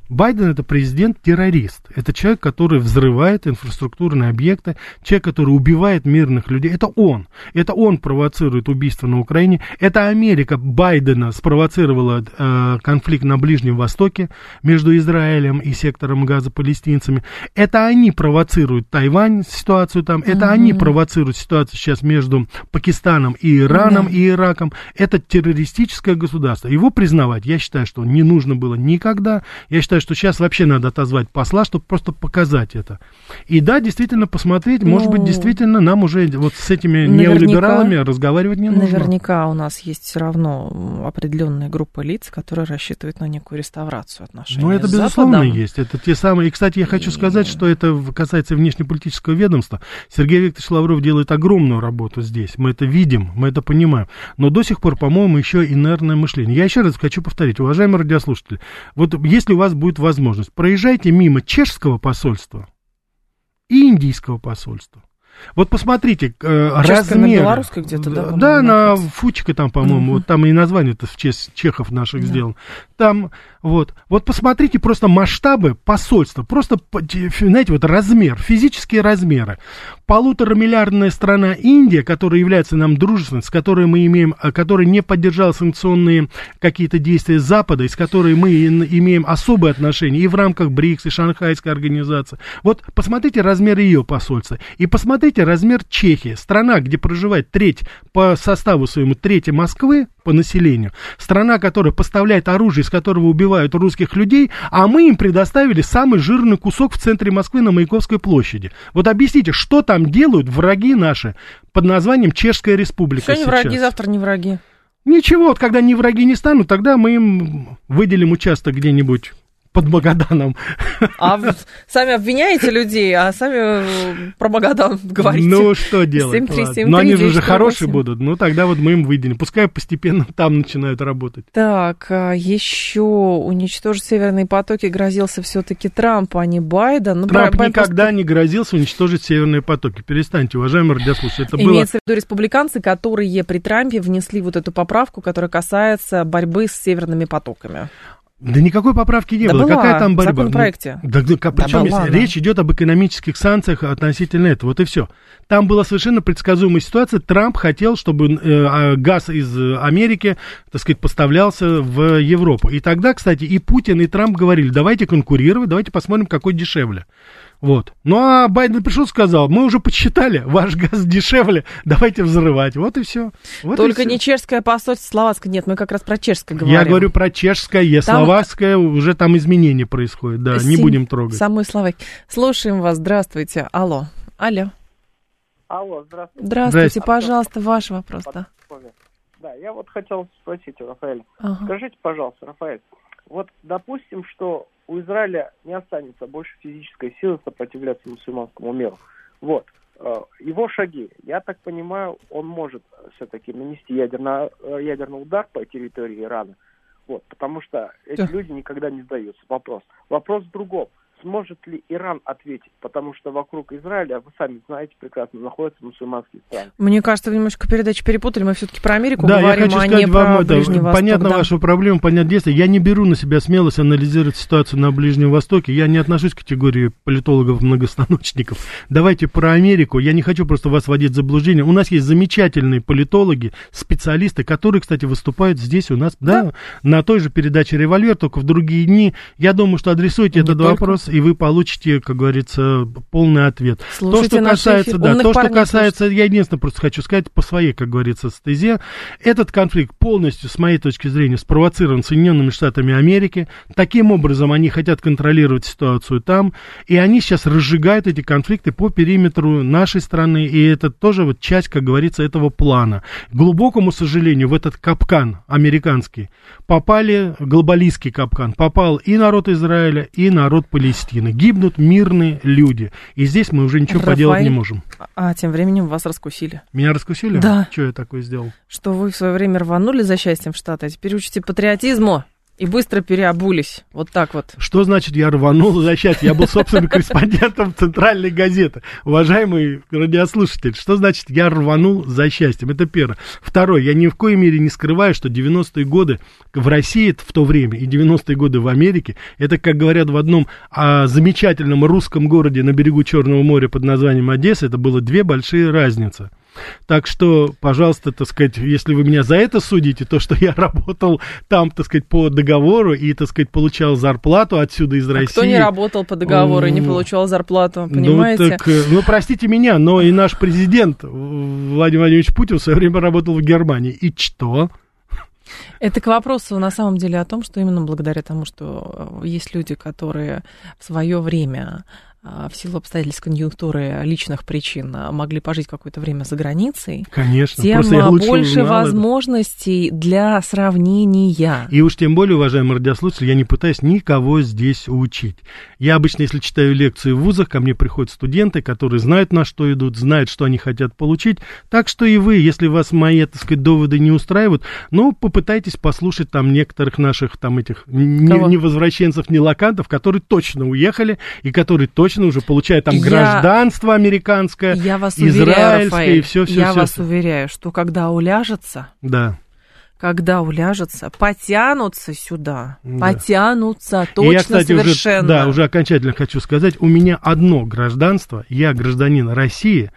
Байден это президент-террорист. Это человек, который взрывает инфраструктурные объекты, человек, который убивает мирных людей. Это он. Это он провоцирует убийство на Украине. Это Америка Байдена спровоцировала э, конфликт на Ближнем Востоке между Израилем и сектором газа палестинцами. Это они провоцируют Тайвань, ситуацию там. Это mm-hmm. они провоцируют ситуацию сейчас между Пакистаном и Ираном mm-hmm. и Ираком. Это террористическое государство. Его признавать, я считаю, что не нужно было никогда. Я считаю, считаю, что сейчас вообще надо отозвать посла, чтобы просто показать это. И да, действительно посмотреть, ну, может быть, ну, действительно нам уже вот с этими неолибералами разговаривать не нужно. Наверняка у нас есть все равно определенная группа лиц, которые рассчитывают на некую реставрацию отношений. Ну, это безусловно Западом. есть. Это те самые. И, кстати, я хочу и... сказать, что это касается внешнеполитического ведомства. Сергей Викторович Лавров делает огромную работу здесь. Мы это видим, мы это понимаем. Но до сих пор, по-моему, еще инертное мышление. Я еще раз хочу повторить, уважаемые радиослушатели, вот если у вас будет будет возможность, проезжайте мимо чешского посольства и индийского посольства. Вот посмотрите, э, размер... белорусской где-то, да? Да, на Фучика там, по-моему, вот там и название-то в честь чехов наших да. сделано. Там, вот, вот посмотрите просто масштабы посольства, просто, знаете, вот размер, физические размеры. Полуторамиллиардная страна Индия, которая является нам дружественной, с которой мы имеем, э, которая не поддержала санкционные какие-то действия Запада, и с которой мы имеем особые отношения и в рамках БРИКС, и Шанхайской организации. Вот посмотрите размер ее посольства, и посмотрите размер Чехии. Страна, где проживает треть по составу своему трети Москвы по населению. Страна, которая поставляет оружие, из которого убивают русских людей, а мы им предоставили самый жирный кусок в центре Москвы на Маяковской площади. Вот объясните, что там делают враги наши под названием Чешская Республика Сегодня сейчас? враги, завтра не враги. Ничего, вот когда не враги не станут, тогда мы им выделим участок где-нибудь под Магаданом. А сами обвиняете людей, а сами э, про Магадан говорите. Ну, что делать? 7 3 Но они же уже хорошие будут. Ну, тогда вот мы им выделим. Пускай постепенно там начинают работать. Так, а еще уничтожить северные потоки грозился все-таки Трамп, а не Байден. Ну, Трамп Байден никогда просто... не грозился уничтожить северные потоки. Перестаньте, уважаемые радиослушатели. Это Имеется было... в виду республиканцы, которые при Трампе внесли вот эту поправку, которая касается борьбы с северными потоками. Да никакой поправки не да было. Была, Какая там борьба? В законопроекте. Да, да, да, причем была, речь идет об экономических санкциях относительно этого. Вот и все. Там была совершенно предсказуемая ситуация. Трамп хотел, чтобы э, а, газ из Америки, так сказать, поставлялся в Европу. И тогда, кстати, и Путин, и Трамп говорили, давайте конкурировать, давайте посмотрим, какой дешевле. Вот. Ну а Байден пришел и сказал, мы уже подсчитали, ваш газ дешевле, давайте взрывать. Вот и все. Вот Только и не все. чешское посольство, словацкое. Нет, мы как раз про чешское говорим. Я говорю про чешское, там... словацкое, уже там изменения происходят, да, Сим... не будем трогать. Самой Словакии. Слушаем вас, здравствуйте. Алло. Алло. Алло, здравствуйте. Здравствуйте, здравствуйте. пожалуйста, ваш вопрос, да. Да, я вот хотел спросить у Рафаэля. Ага. Скажите, пожалуйста, Рафаэль, вот допустим, что у Израиля не останется больше физической силы сопротивляться мусульманскому миру. Вот. Э, его шаги, я так понимаю, он может все-таки нанести ядерный, э, ядерный удар по территории Ирана. Вот, потому что эти люди никогда не сдаются. Вопрос. Вопрос в другом. Сможет ли Иран ответить? Потому что вокруг Израиля, вы сами знаете прекрасно, находятся мусульманские страны. Мне кажется, вы немножко передачу перепутали. Мы все-таки про Америку да, говорим, я хочу а сказать не вам про это, Ближний Восток. Понятно да. вашу проблему, понятно действие. Я не беру на себя смелость анализировать ситуацию на Ближнем Востоке. Я не отношусь к категории политологов-многостаночников. Давайте про Америку. Я не хочу просто вас вводить в заблуждение. У нас есть замечательные политологи, специалисты, которые, кстати, выступают здесь у нас, да, да на той же передаче «Револьвер», только в другие дни. Я думаю, что адресуйте этот только. вопрос, и вы получите, как говорится, полный ответ. Слушайте то, что касается, да, то, что касается, слушайте. я единственное просто хочу сказать по своей, как говорится, стезе, этот конфликт полностью, с моей точки зрения, спровоцирован Соединенными Штатами Америки. Таким образом, они хотят контролировать ситуацию там, и они сейчас разжигают эти конфликты по периметру нашей страны, и это тоже вот часть, как говорится, этого плана. К глубокому сожалению, в этот капкан американский попали, глобалистский капкан, попал и народ Израиля, и народ Палестины. Гибнут мирные люди. И здесь мы уже ничего Рафаэль, поделать не можем. А тем временем вас раскусили. Меня раскусили? Да. Что я такое сделал? Что вы в свое время рванули за счастьем в Штаты, а теперь учите патриотизму. И быстро переобулись. Вот так вот. Что значит я рванул за счастье? Я был собственным корреспондентом центральной газеты. Уважаемый радиослушатель, что значит я рванул за счастьем? Это первое. Второе, я ни в коей мере не скрываю, что 90-е годы в России в то время и 90-е годы в Америке, это, как говорят в одном а, замечательном русском городе на берегу Черного моря под названием Одесса, это было две большие разницы. Так что, пожалуйста, так сказать, если вы меня за это судите, то, что я работал там, так сказать, по договору и, так сказать, получал зарплату отсюда из а России. кто не работал по договору и не получал зарплату, понимаете? Ну, так, ну, простите меня, но и наш президент Владимир Владимирович Путин в свое время работал в Германии. И что? Это к вопросу на самом деле о том, что именно благодаря тому, что есть люди, которые в свое время в силу обстоятельств конъюнктуры личных причин а, могли пожить какое-то время за границей, Конечно, тем больше возможностей это. для сравнения. И уж тем более, уважаемые радиослушатели, я не пытаюсь никого здесь учить. Я обычно, если читаю лекции в вузах, ко мне приходят студенты, которые знают, на что идут, знают, что они хотят получить. Так что и вы, если вас мои, так сказать, доводы не устраивают, ну, попытайтесь послушать там некоторых наших там этих не, не возвращенцев, не локантов, которые точно уехали и которые точно точно уже получает там я, гражданство американское, я вас израильское уверяю, Рафаэль, и все, все, Я все, вас все. уверяю, что когда уляжется, да. когда уляжется, потянутся сюда, да. потянутся точно и я, кстати, совершенно. Уже, да, уже окончательно хочу сказать, у меня одно гражданство, я гражданин России,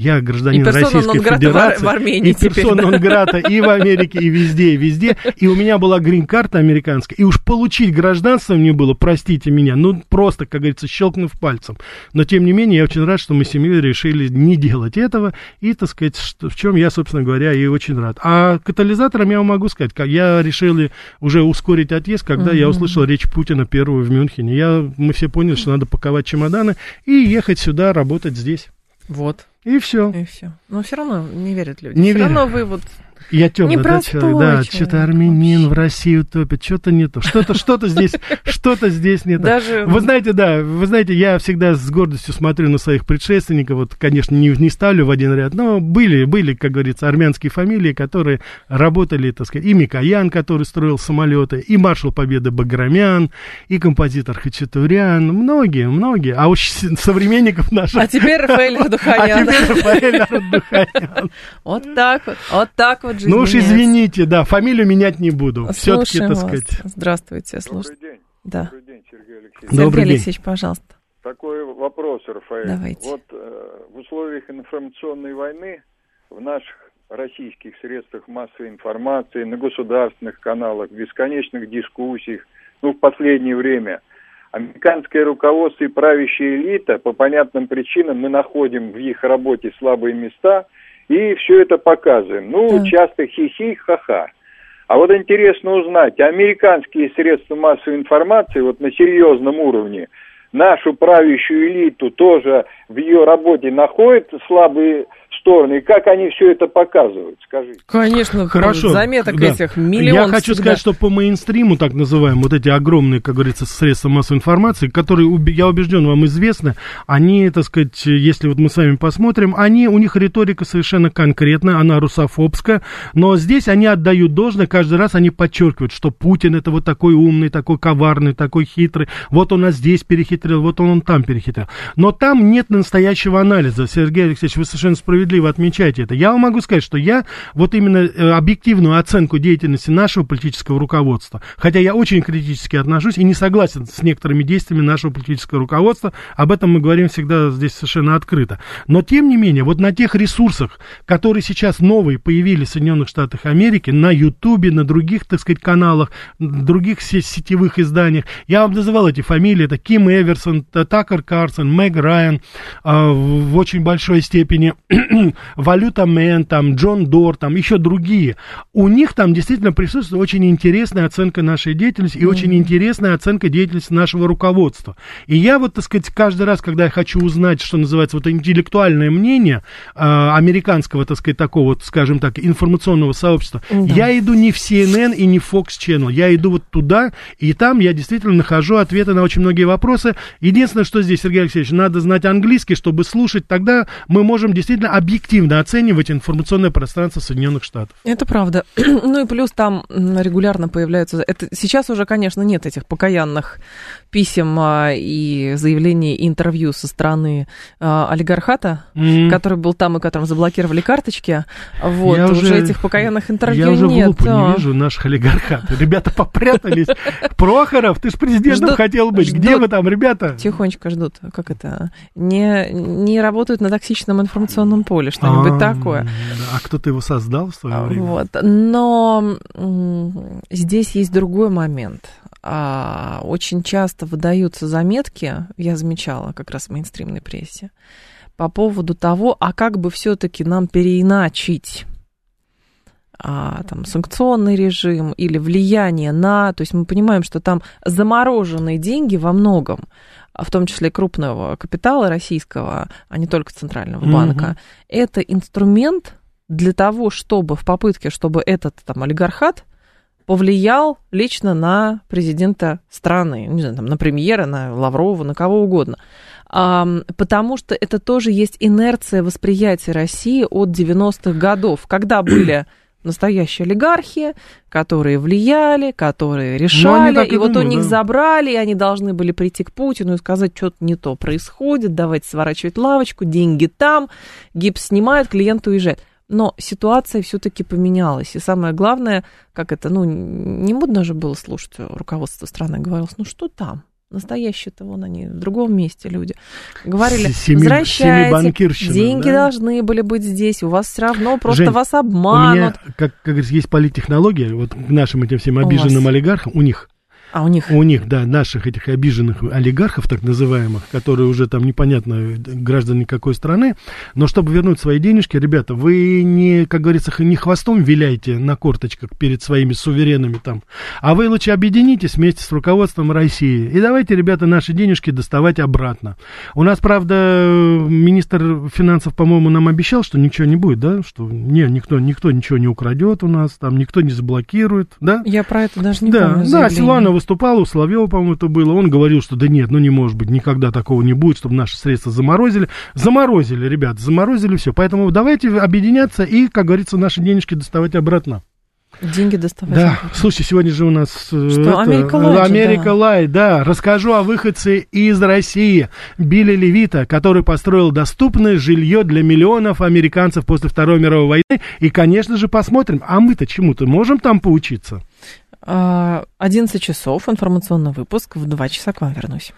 я гражданин Российской Федерации. В, Армении и персона да. грата и в Америке, и везде, и везде. И у меня была грин-карта американская. И уж получить гражданство мне было, простите меня, ну просто, как говорится, щелкнув пальцем. Но тем не менее, я очень рад, что мы с семьей решили не делать этого. И, так сказать, что, в чем я, собственно говоря, и очень рад. А катализатором я вам могу сказать, как я решил уже ускорить отъезд, когда mm-hmm. я услышал речь Путина первую в Мюнхене. Я, мы все поняли, что надо паковать чемоданы и ехать сюда, работать здесь. Вот. И все. И все. Но все равно не верят люди. Не все верят. равно вы вот я темный, да, человек, да, что-то армянин в Россию топит, что-то не то, что-то, что-то здесь, что-то здесь не то. Даже... Вы знаете, да, вы знаете, я всегда с гордостью смотрю на своих предшественников, вот, конечно, не, не ставлю в один ряд, но были, были, как говорится, армянские фамилии, которые работали, так сказать, и Микоян, который строил самолеты, и маршал Победы Баграмян, и композитор Хачатурян, многие, многие, а уж современников наших... А теперь Рафаэль Ардуханян. Теперь Рафаэль Ардуханян. Вот так вот, вот так вот жизнь Ну уж извините, да, фамилию менять не буду. Все-таки, так сказать. Здравствуйте, слушайте. Добрый день. Да. Добрый день, Сергей Алексеевич. Сергей Добрый день. Алексеевич, пожалуйста. Такой вопрос, Рафаэль. Давайте. Вот э, в условиях информационной войны в наших российских средствах массовой информации, на государственных каналах, бесконечных дискуссиях, ну, в последнее время, американское руководство и правящая элита, по понятным причинам, мы находим в их работе слабые места и все это показываем. Ну, Да. часто хихи, ха-ха. А вот интересно узнать, американские средства массовой информации вот на серьезном уровне нашу правящую элиту тоже в ее работе находят слабые стороны, и как они все это показывают, скажите. Конечно, хорошо. Заметок да. этих миллион. Я хочу всегда. сказать, что по мейнстриму, так называемым, вот эти огромные, как говорится, средства массовой информации, которые, я убежден, вам известны, они, так сказать, если вот мы с вами посмотрим, они, у них риторика совершенно конкретная, она русофобская, но здесь они отдают должное, каждый раз они подчеркивают, что Путин это вот такой умный, такой коварный, такой хитрый, вот он нас здесь перехитрил, вот он, он там перехитрил. Но там нет настоящего анализа. Сергей Алексеевич, вы совершенно справедливо отмечаете это. Я вам могу сказать, что я вот именно э, объективную оценку деятельности нашего политического руководства, хотя я очень критически отношусь и не согласен с некоторыми действиями нашего политического руководства, об этом мы говорим всегда здесь совершенно открыто. Но тем не менее, вот на тех ресурсах, которые сейчас новые появились в Соединенных Штатах Америки, на Ютубе, на других, так сказать, каналах, других сетевых изданиях, я вам называл эти фамилии, это Ким Эверсон, Такер Карсон, Мэг Райан, э, в очень большой степени Валюта Мэн, там, Джон Дор, там, еще другие. У них там действительно присутствует очень интересная оценка нашей деятельности и mm-hmm. очень интересная оценка деятельности нашего руководства. И я вот, так сказать, каждый раз, когда я хочу узнать, что называется, вот интеллектуальное мнение э, американского, так сказать, такого, вот, скажем так, информационного сообщества, mm-hmm. я иду не в CNN и не в Fox Channel, я иду вот туда, и там я действительно нахожу ответы на очень многие вопросы. Единственное, что здесь, Сергей Алексеевич, надо знать английский, чтобы слушать, тогда мы можем действительно объективно оценивать информационное пространство Соединенных Штатов. Это правда. ну и плюс там регулярно появляются... Это, сейчас уже, конечно, нет этих покаянных писем а, и заявлений, и интервью со стороны а, олигархата, mm-hmm. который был там и которым заблокировали карточки. Вот, я уже, уже этих покаянных интервью я уже нет. Я уже не вижу наших олигархатов. Ребята попрятались. Прохоров, ты же президентом хотел быть. Где вы там, ребята? Тихонечко ждут. Как это? Не, не работают на токсичном информационном поле, что-нибудь а, такое. А кто-то его создал в свое время? Вот. Но здесь есть другой момент а, очень часто выдаются заметки, я замечала как раз в мейнстримной прессе, по поводу того, а как бы все-таки нам переиначить а, там, санкционный режим или влияние на... То есть мы понимаем, что там замороженные деньги во многом, в том числе крупного капитала российского, а не только Центрального mm-hmm. банка, это инструмент для того, чтобы в попытке, чтобы этот там олигархат повлиял лично на президента страны, не знаю, там, на премьера, на Лаврова, на кого угодно. А, потому что это тоже есть инерция восприятия России от 90-х годов, когда были настоящие олигархи, которые влияли, которые решали, и, и вот думают, у них да. забрали, и они должны были прийти к Путину и сказать, что-то не то происходит, давайте сворачивать лавочку, деньги там, гипс снимают, клиент уезжает но ситуация все-таки поменялась. И самое главное, как это, ну, не модно же было слушать руководство страны, говорилось, ну что там? Настоящие-то вон они в другом месте люди. Говорили, семи, возвращайте, деньги да? должны были быть здесь, у вас все равно просто Жень, вас обманут. У меня, как, как говорится, есть политтехнология, вот к нашим этим всем обиженным олигархам, у них а у них? У них, да, наших этих обиженных олигархов, так называемых, которые уже там непонятно граждане какой страны. Но чтобы вернуть свои денежки, ребята, вы не, как говорится, не хвостом виляйте на корточках перед своими суверенами там, а вы лучше объединитесь вместе с руководством России. И давайте, ребята, наши денежки доставать обратно. У нас, правда, министр финансов, по-моему, нам обещал, что ничего не будет, да? Что не, никто, никто ничего не украдет у нас, там никто не заблокирует, да? Я про это даже не да, помню. Да, Силуанова выступал, у Соловьева, по-моему, это было, он говорил, что да нет, ну не может быть, никогда такого не будет, чтобы наши средства заморозили. Заморозили, ребят, заморозили все. Поэтому давайте объединяться и, как говорится, наши денежки доставать обратно. Деньги доставать. Да, слушай, сегодня же у нас... Э, что, это, Америка Лайт, Америка да. Лайт, да. Расскажу о выходце из России. Билли Левита, который построил доступное жилье для миллионов американцев после Второй мировой войны. И, конечно же, посмотрим, а мы-то чему-то можем там поучиться? 11 часов, информационный выпуск. В 2 часа к вам вернусь.